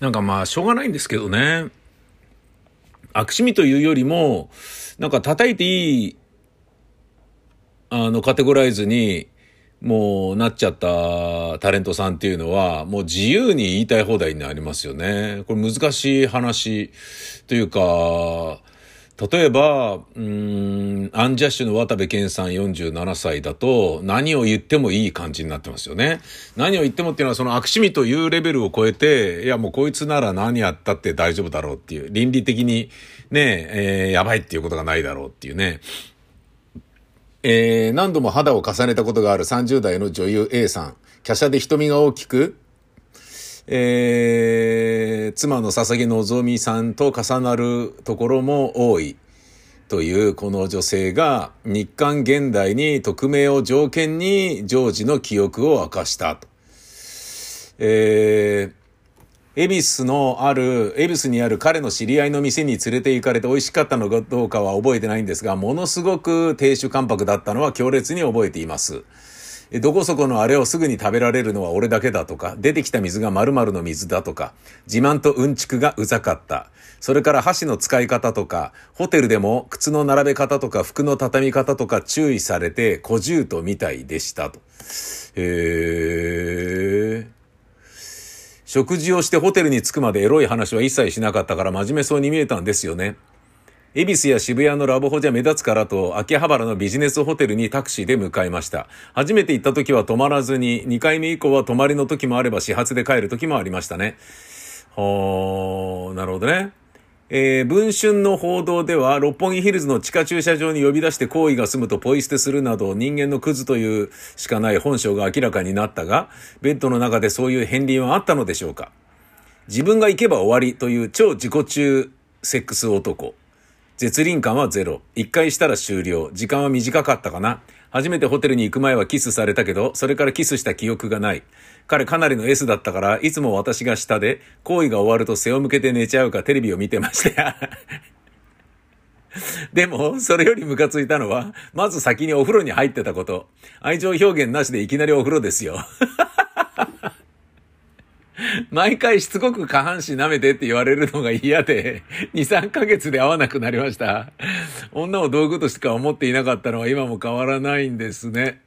なんかまあ、しょうがないんですけどね。悪趣味というよりも、なんか叩いていい、あの、カテゴライズに、もうなっちゃったタレントさんっていうのは、もう自由に言いたい放題になりますよね。これ難しい話というか、例えば、うん、アンジャッシュの渡部健さん47歳だと、何を言ってもいい感じになってますよね。何を言ってもっていうのは、その悪趣味というレベルを超えて、いやもうこいつなら何やったって大丈夫だろうっていう、倫理的にね、えー、やばいっていうことがないだろうっていうね。えー、何度も肌を重ねたことがある30代の女優 A さん。華奢で瞳が大きく、えー、妻の佐々木希さんと重なるところも多いというこの女性が日韓現代に匿名を条件にジョージの記憶を明かしたと。えー、恵比寿のある、恵比寿にある彼の知り合いの店に連れて行かれて美味しかったのかどうかは覚えてないんですが、ものすごく亭主関白だったのは強烈に覚えています。どこそこのあれをすぐに食べられるのは俺だけだとか、出てきた水が〇〇の水だとか、自慢とうんちくがうざかった。それから箸の使い方とか、ホテルでも靴の並べ方とか服の畳み方とか注意されて小獣とみたいでしたと。へー。食事をしてホテルに着くまでエロい話は一切しなかったから真面目そうに見えたんですよね。恵比寿や渋谷のラブホじゃ目立つからと、秋葉原のビジネスホテルにタクシーで向かいました。初めて行った時は泊まらずに、2回目以降は泊まりの時もあれば始発で帰る時もありましたね。ほー、なるほどね。えー、文春の報道では、六本木ヒルズの地下駐車場に呼び出して行為が済むとポイ捨てするなど、人間のクズというしかない本性が明らかになったが、ベッドの中でそういう片鱗はあったのでしょうか自分が行けば終わりという超自己中セックス男。絶倫感はゼロ。一回したら終了。時間は短かったかな。初めてホテルに行く前はキスされたけど、それからキスした記憶がない。彼かなりの S だったから、いつも私が下で、行為が終わると背を向けて寝ちゃうかテレビを見てましたよ。でも、それよりムカついたのは、まず先にお風呂に入ってたこと。愛情表現なしでいきなりお風呂ですよ。毎回しつこく下半身舐めてって言われるのが嫌で、2、3ヶ月で会わなくなりました。女を道具としか思っていなかったのは今も変わらないんですね。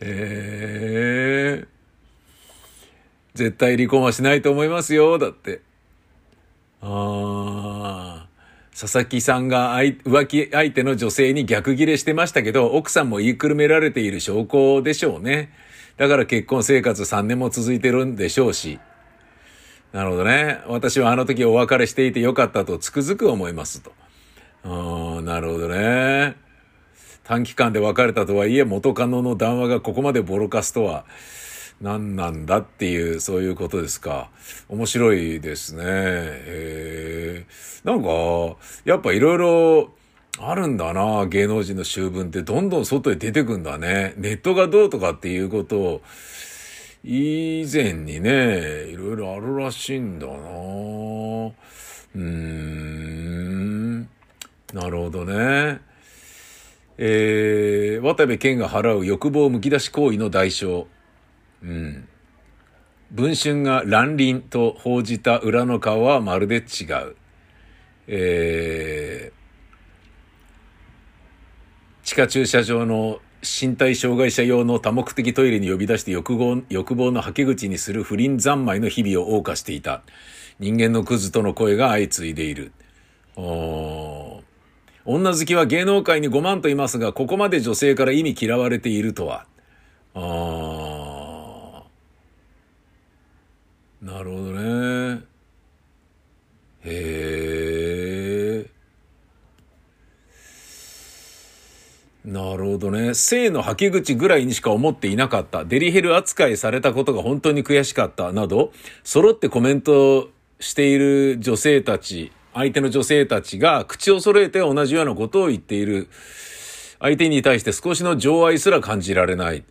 えー、絶対離婚はしないと思いますよ、だって。あ佐々木さんが浮気相手の女性に逆ギレしてましたけど、奥さんも言いくるめられている証拠でしょうね。だから結婚生活3年も続いてるんでしょうし。なるほどね。私はあの時お別れしていてよかったとつくづく思いますと。うん、なるほどね。短期間で別れたとはいえ元カノの談話がここまでボロカスとは何なんだっていう、そういうことですか。面白いですね。へなんか、やっぱいろいろあるんだな、芸能人の習文ってどんどん外へ出てくんだね。ネットがどうとかっていうことを、以前にね、いろいろあるらしいんだなうーん。なるほどね。えー、渡部健が払う欲望むき出し行為の代償。うん。文春が乱倫と報じた裏の顔はまるで違う。えー、地下駐車場の身体障害者用の多目的トイレに呼び出して欲望欲望のはけ口にする不倫三昧の日々を謳歌していた。人間のクズとの声が相次いでいる。女好きは芸能界に5万といますが、ここまで女性から意味嫌われているとは。なるほどね。へえ。なるほどね。性の吐き口ぐらいにしか思っていなかった。デリヘル扱いされたことが本当に悔しかった。など、揃ってコメントしている女性たち、相手の女性たちが口を揃えて同じようなことを言っている。相手に対して少しの情愛すら感じられない。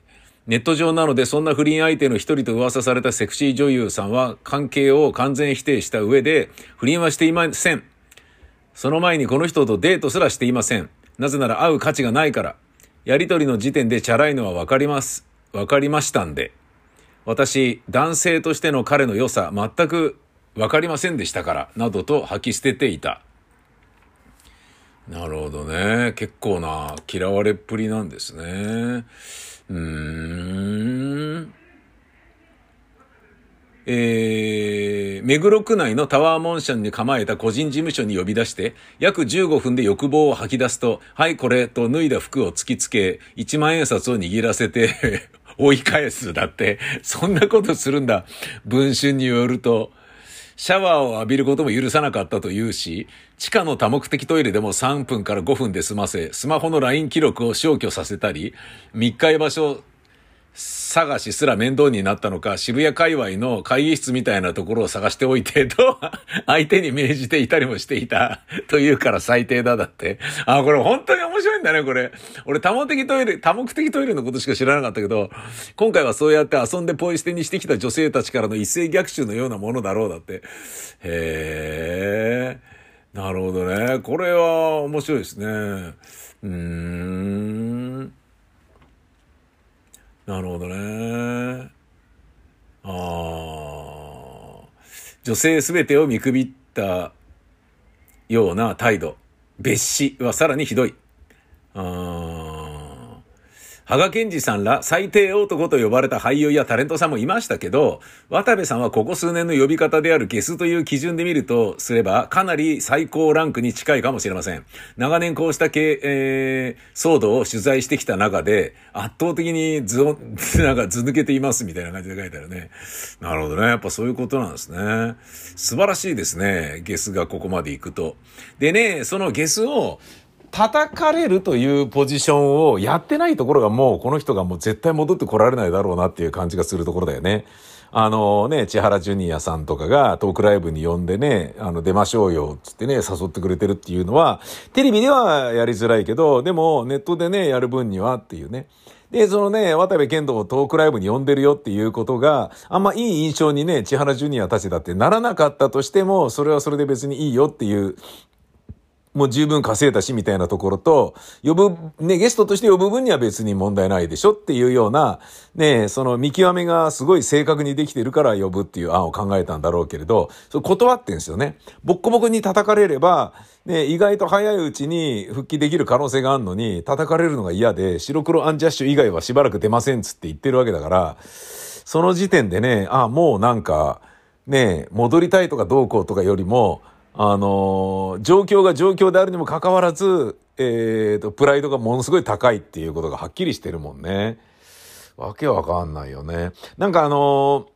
ネット上なのでそんな不倫相手の一人と噂されたセクシー女優さんは関係を完全否定した上で不倫はしていません。その前にこの人とデートすらしていません。なぜなら会う価値がないから。やりとりの時点でチャラいのはわかります。わかりましたんで。私、男性としての彼の良さ、全くわかりませんでしたから、などと吐き捨てていた。なるほどね。結構な嫌われっぷりなんですね。うーん。えー、目黒区内のタワーモンションに構えた個人事務所に呼び出して、約15分で欲望を吐き出すと、はいこれと脱いだ服を突きつけ、1万円札を握らせて 追い返す。だって、そんなことするんだ。文春によると、シャワーを浴びることも許さなかったというし、地下の多目的トイレでも3分から5分で済ませ、スマホの LINE 記録を消去させたり、密会場所探しすら面倒になったのか、渋谷界隈の会議室みたいなところを探しておいて、と、相手に命じていたりもしていた、というから最低だ、だって。あ、これ本当に面白いんだね、これ。俺多目的トイレ、多目的トイレのことしか知らなかったけど、今回はそうやって遊んでポイ捨てにしてきた女性たちからの一斉逆襲のようなものだろう、だって。へー。なるほどね。これは面白いですね。うーん。なるほどね。ああ。女性すべてを見くびったような態度。別紙はさらにひどい。ああ。羽賀健二さんら最低男と呼ばれた俳優やタレントさんもいましたけど、渡部さんはここ数年の呼び方であるゲスという基準で見るとすれば、かなり最高ランクに近いかもしれません。長年こうした系、えー、騒動を取材してきた中で、圧倒的に図を、なんか図抜けていますみたいな感じで書いてあるね。なるほどね。やっぱそういうことなんですね。素晴らしいですね。ゲスがここまで行くと。でね、そのゲスを、叩かれるというポジションをやってないところがもうこの人がもう絶対戻ってこられないだろうなっていう感じがするところだよね。あのね、千原ジュニアさんとかがトークライブに呼んでね、あの出ましょうよっ、つってね、誘ってくれてるっていうのは、テレビではやりづらいけど、でもネットでね、やる分にはっていうね。で、そのね、渡部健人をトークライブに呼んでるよっていうことが、あんまいい印象にね、千原ジュニアたちだってならなかったとしても、それはそれで別にいいよっていうもう十分稼いだしみたいなところと、呼ぶ、ね、ゲストとして呼ぶ分には別に問題ないでしょっていうような、ね、その見極めがすごい正確にできてるから呼ぶっていう案を考えたんだろうけれど、そ断ってんですよね。ボッコボコに叩かれれば、ね、意外と早いうちに復帰できる可能性があるのに、叩かれるのが嫌で、白黒アンジャッシュ以外はしばらく出ませんつって言ってるわけだから、その時点でね、あ、もうなんか、ね、戻りたいとかどうこうとかよりも、あの、状況が状況であるにもかかわらず、えっ、ー、と、プライドがものすごい高いっていうことがはっきりしてるもんね。わけわかんないよね。なんかあの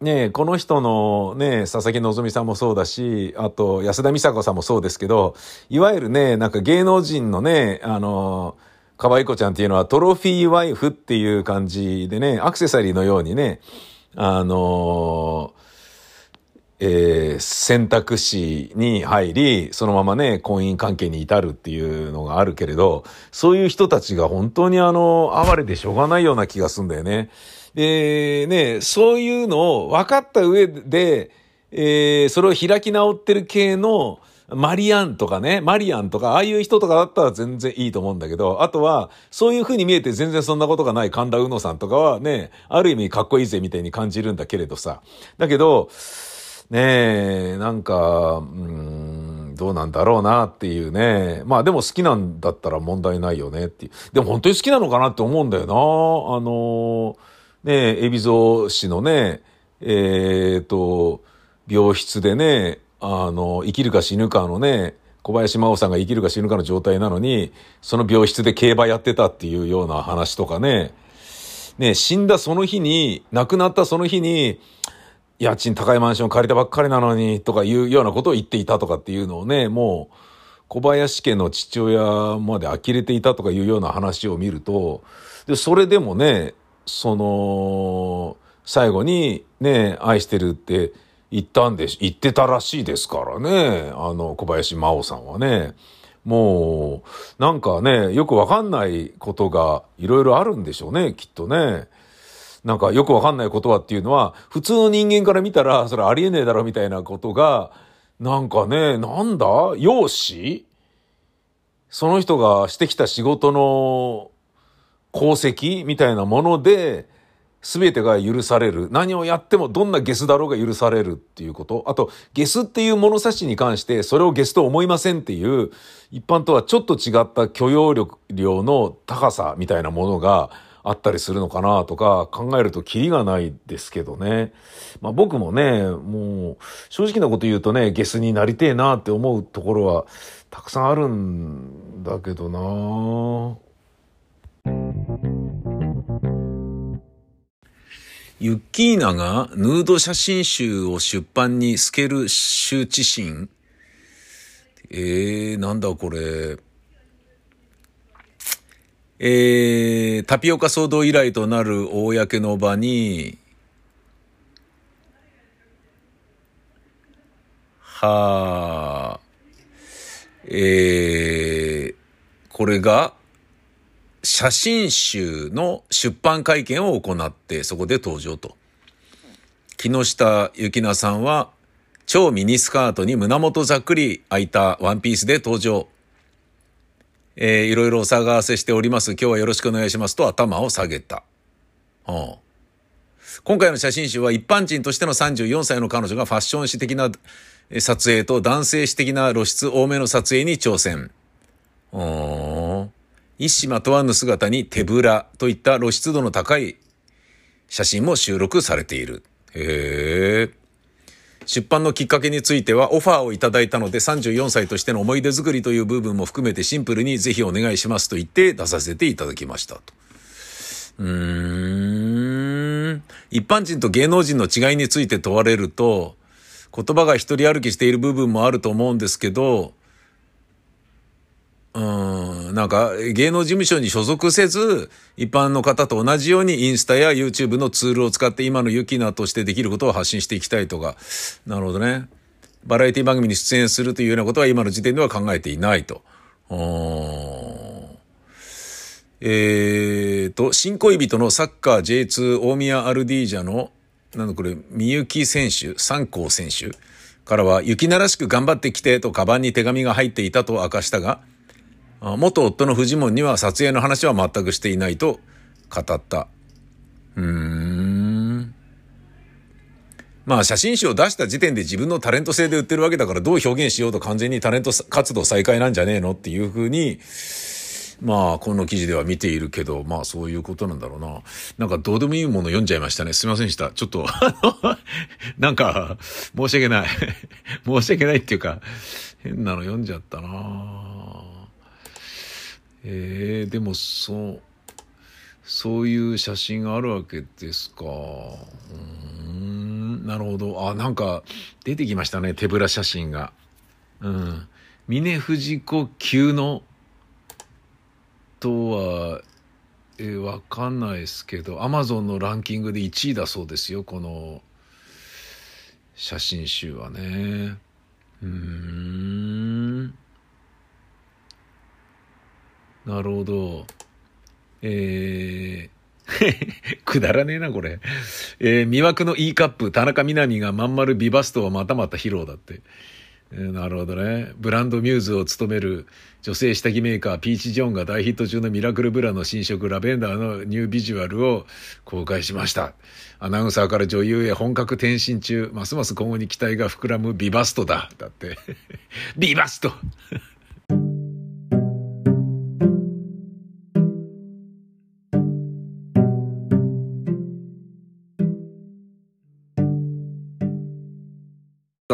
ねこの人のね、佐々木希さんもそうだし、あと安田美沙子さんもそうですけど、いわゆるね、なんか芸能人のね、あの可愛い子ちゃんっていうのはトロフィーワイフっていう感じでね、アクセサリーのようにね、あのえー、選択肢に入り、そのままね、婚姻関係に至るっていうのがあるけれど、そういう人たちが本当にあの、哀れでしょうがないような気がするんだよね。で、ね、そういうのを分かった上で、えー、それを開き直ってる系の、マリアンとかね、マリアンとか、ああいう人とかだったら全然いいと思うんだけど、あとは、そういう風に見えて全然そんなことがない神田うのさんとかはね、ある意味かっこいいぜみたいに感じるんだけれどさ。だけど、ねえ、なんか、うん、どうなんだろうなっていうね。まあでも好きなんだったら問題ないよねっていう。でも本当に好きなのかなって思うんだよな。あの、ねえ、海老蔵氏のね、えっ、ー、と、病室でね、あの、生きるか死ぬかのね、小林真央さんが生きるか死ぬかの状態なのに、その病室で競馬やってたっていうような話とかね、ね、死んだその日に、亡くなったその日に、家賃高いマンション借りたばっかりなのに、とかいうようなことを言っていたとかっていうのをね、もう、小林家の父親まで呆れていたとかいうような話を見ると、で、それでもね、その、最後にね、愛してるって言ったんで、言ってたらしいですからね、あの、小林真央さんはね。もう、なんかね、よくわかんないことがいろいろあるんでしょうね、きっとね。なんかよくわかんないことはっていうのは、普通の人間から見たら、それありえねえだろみたいなことが、なんかね、なんだ？容姿？その人がしてきた仕事の功績みたいなもので、全てが許される。何をやってもどんなゲスだろうが許されるっていうこと。あと、ゲスっていう物差しに関してそれをゲスと思いませんっていう、一般とはちょっと違った許容力量の高さみたいなものがあったりするのかなとか考えるとキリがないですけどね。まあ僕もね、もう正直なこと言うとね、ゲスになりてえなって思うところはたくさんあるんだけどなユッキーナがヌード写真集を出版に透ける羞恥心？えー、なんだこれ。えー、タピオカ騒動以来となる公の場に、はあ、えー、これが、写真集の出版会見を行って、そこで登場と。木下ゆきなさんは、超ミニスカートに胸元ざっくり開いたワンピースで登場。えー、いろいろお騒がせしております。今日はよろしくお願いしますと頭を下げた。うん、今回の写真集は一般人としての34歳の彼女がファッション誌的な撮影と男性誌的な露出多めの撮影に挑戦。うん一糸まとわぬ姿に手ぶらといった露出度の高い写真も収録されている。へえ。出版のきっかけについてはオファーをいただいたので34歳としての思い出作りという部分も含めてシンプルにぜひお願いしますと言って出させていただきましたと。うーん。一般人と芸能人の違いについて問われると言葉が一人歩きしている部分もあると思うんですけどうん、なんか芸能事務所に所属せず、一般の方と同じようにインスタや YouTube のツールを使って今のユキナとしてできることを発信していきたいとか、なるほどね。バラエティ番組に出演するというようなことは今の時点では考えていないと。えーと、新恋人のサッカー J2 大宮アルディージャの、なんだこれ、みゆき選手、三高選手からは、雪ならしく頑張ってきてとカバンに手紙が入っていたと明かしたが、元夫のフジモンには撮影の話は全くしていないと語った。うーん。まあ写真集を出した時点で自分のタレント性で売ってるわけだからどう表現しようと完全にタレント活動再開なんじゃねえのっていうふうに、まあこの記事では見ているけど、まあそういうことなんだろうな。なんかどうでもいいもの読んじゃいましたね。すいませんでした。ちょっと なんか申し訳ない申し訳ないっていうか、変なの読んじゃったなえー、でもそうそういう写真があるわけですか。うんなるほど。あなんか出てきましたね手ぶら写真が。うん。峰不二子級のとはえー、わかんないですけどアマゾンのランキングで1位だそうですよこの写真集はね。うん。なるほど。えー、くだらねえな、これ。えー、魅惑の E カップ、田中みな実がまん丸ビバストをまたまた披露だって。えー、なるほどね。ブランドミューズを務める女性下着メーカーピーチ・ジョンが大ヒット中のミラクルブラの新色ラベンダーのニュービジュアルを公開しました。アナウンサーから女優へ本格転身中、ますます今後に期待が膨らむビバストだ。だって。ビバスト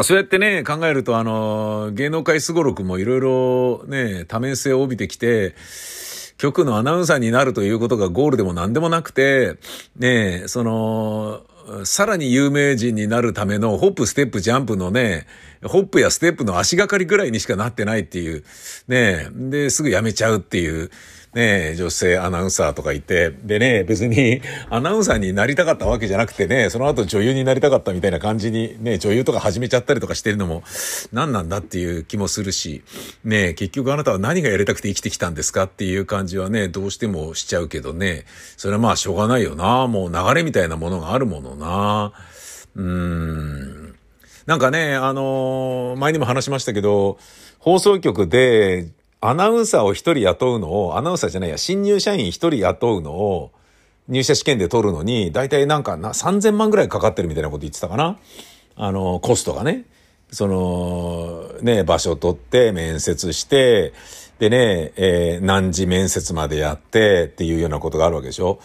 そうやってね、考えると、あの、芸能界すごろくもいろいろね、多面性を帯びてきて、局のアナウンサーになるということがゴールでも何でもなくて、ね、その、さらに有名人になるためのホップ、ステップ、ジャンプのね、ホップやステップの足がかりぐらいにしかなってないっていう、ね、で、すぐ辞めちゃうっていう、ね、女性アナウンサーとかいて、でね、別に アナウンサーになりたかったわけじゃなくてね、その後女優になりたかったみたいな感じにね、女優とか始めちゃったりとかしてるのも何なんだっていう気もするし、ね、結局あなたは何がやりたくて生きてきたんですかっていう感じはね、どうしてもしちゃうけどね、それはまあしょうがないよな、もう流れみたいなものがあるものな。うーん。なんかね、あのー、前にも話しましたけど、放送局でアナウンサーを一人雇うのを、アナウンサーじゃないや、新入社員一人雇うのを、入社試験で取るのに、大体なんかな3000万ぐらいかかってるみたいなこと言ってたかな。あの、コストがね。その、ね、場所取って面接して、でね、えー、何時面接までやってっていうようなことがあるわけでしょ。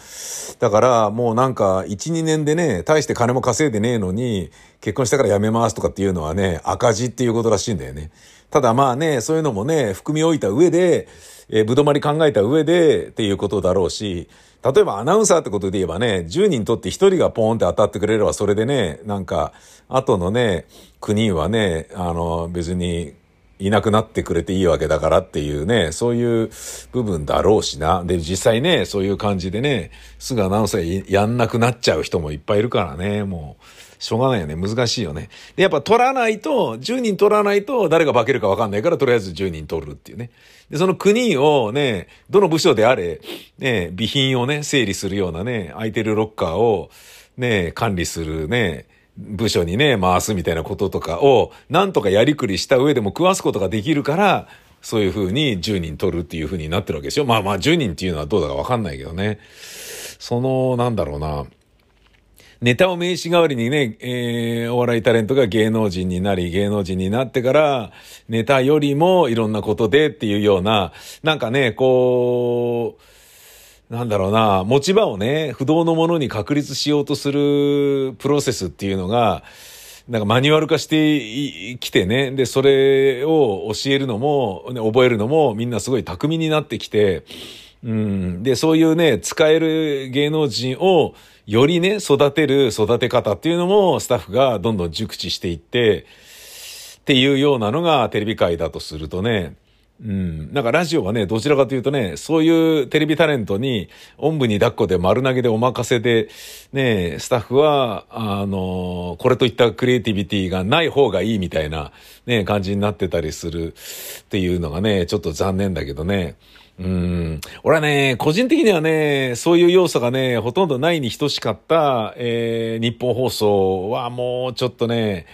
だからもうなんか1、2年でね、大して金も稼いでねえのに、結婚したから辞めますとかっていうのはね、赤字っていうことらしいんだよね。ただまあね、そういうのもね、含み置いた上で、えー、ぶどまり考えた上でっていうことだろうし、例えばアナウンサーってことで言えばね、10人とって1人がポーンって当たってくれればそれでね、なんか、後のね、9人はね、あの、別にいなくなってくれていいわけだからっていうね、そういう部分だろうしな。で、実際ね、そういう感じでね、すぐアナウンサーやんなくなっちゃう人もいっぱいいるからね、もう。しょうがないよね。難しいよね。で、やっぱ取らないと、10人取らないと誰が化けるかわかんないから、とりあえず10人取るっていうね。で、その国をね、どの部署であれ、ね、備品をね、整理するようなね、空いてるロッカーを、ね、管理するね、部署にね、回すみたいなこととかを、なんとかやりくりした上でも食わすことができるから、そういう風に10人取るっていう風になってるわけですよ。まあまあ10人っていうのはどうだかわかんないけどね。その、なんだろうな。ネタを名刺代わりにね、えー、お笑いタレントが芸能人になり、芸能人になってから、ネタよりもいろんなことでっていうような、なんかね、こう、なんだろうな、持ち場をね、不動のものに確立しようとするプロセスっていうのが、なんかマニュアル化してきてね、で、それを教えるのも、ね、覚えるのもみんなすごい巧みになってきて、うん、で、そういうね、使える芸能人をよりね、育てる育て方っていうのもスタッフがどんどん熟知していって、っていうようなのがテレビ界だとするとね、うん。なんかラジオはね、どちらかというとね、そういうテレビタレントに、おんぶに抱っこで丸投げでお任せで、ね、スタッフは、あの、これといったクリエイティビティがない方がいいみたいな、ね、感じになってたりするっていうのがね、ちょっと残念だけどね。うん。俺はね、個人的にはね、そういう要素がね、ほとんどないに等しかった、えー、日本放送はもうちょっとね、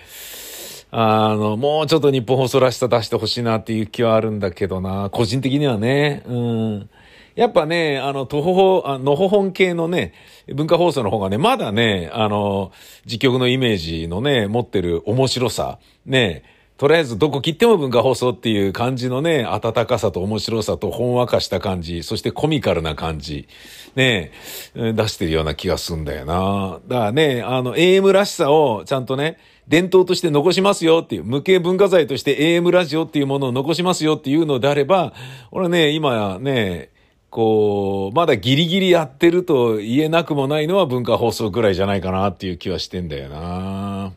あの、もうちょっと日本放送らしさ出してほしいなっていう気はあるんだけどな、個人的にはね、うん。やっぱね、あの、徒歩、あのほほん系のね、文化放送の方がね、まだね、あの、実局のイメージのね、持ってる面白さ、ね、とりあえずどこ切っても文化放送っていう感じのね、温かさと面白さとほんわかした感じ、そしてコミカルな感じ、ね、出してるような気がすんだよな。だからね、あの、AM らしさをちゃんとね、伝統として残しますよっていう、無形文化財として AM ラジオっていうものを残しますよっていうのであれば、俺ね、今ね、こう、まだギリギリやってると言えなくもないのは文化放送ぐらいじゃないかなっていう気はしてんだよな。